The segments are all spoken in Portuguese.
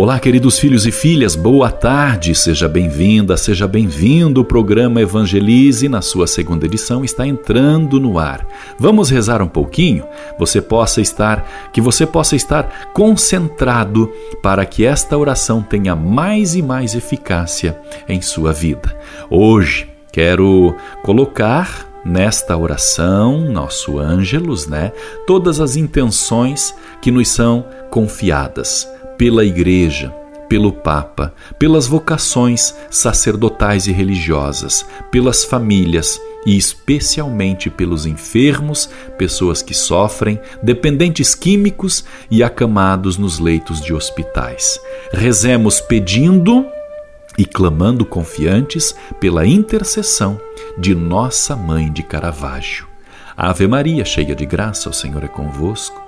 Olá, queridos filhos e filhas, boa tarde, seja bem-vinda, seja bem-vindo. O programa Evangelize, na sua segunda edição, está entrando no ar. Vamos rezar um pouquinho? Você possa estar, que você possa estar concentrado para que esta oração tenha mais e mais eficácia em sua vida. Hoje quero colocar nesta oração, nosso ângelos, né, todas as intenções que nos são confiadas pela Igreja, pelo Papa, pelas vocações sacerdotais e religiosas, pelas famílias e especialmente pelos enfermos, pessoas que sofrem, dependentes químicos e acamados nos leitos de hospitais. Rezemos pedindo e clamando confiantes pela intercessão de Nossa Mãe de Caravaggio. Ave Maria, cheia de graça, o Senhor é convosco.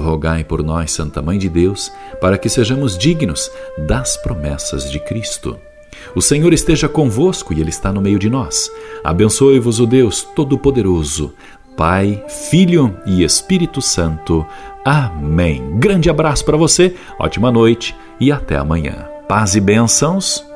rogai por nós, Santa Mãe de Deus, para que sejamos dignos das promessas de Cristo. O Senhor esteja convosco e Ele está no meio de nós. Abençoe-vos o Deus Todo-Poderoso, Pai, Filho e Espírito Santo. Amém. Grande abraço para você, ótima noite e até amanhã. Paz e bênçãos.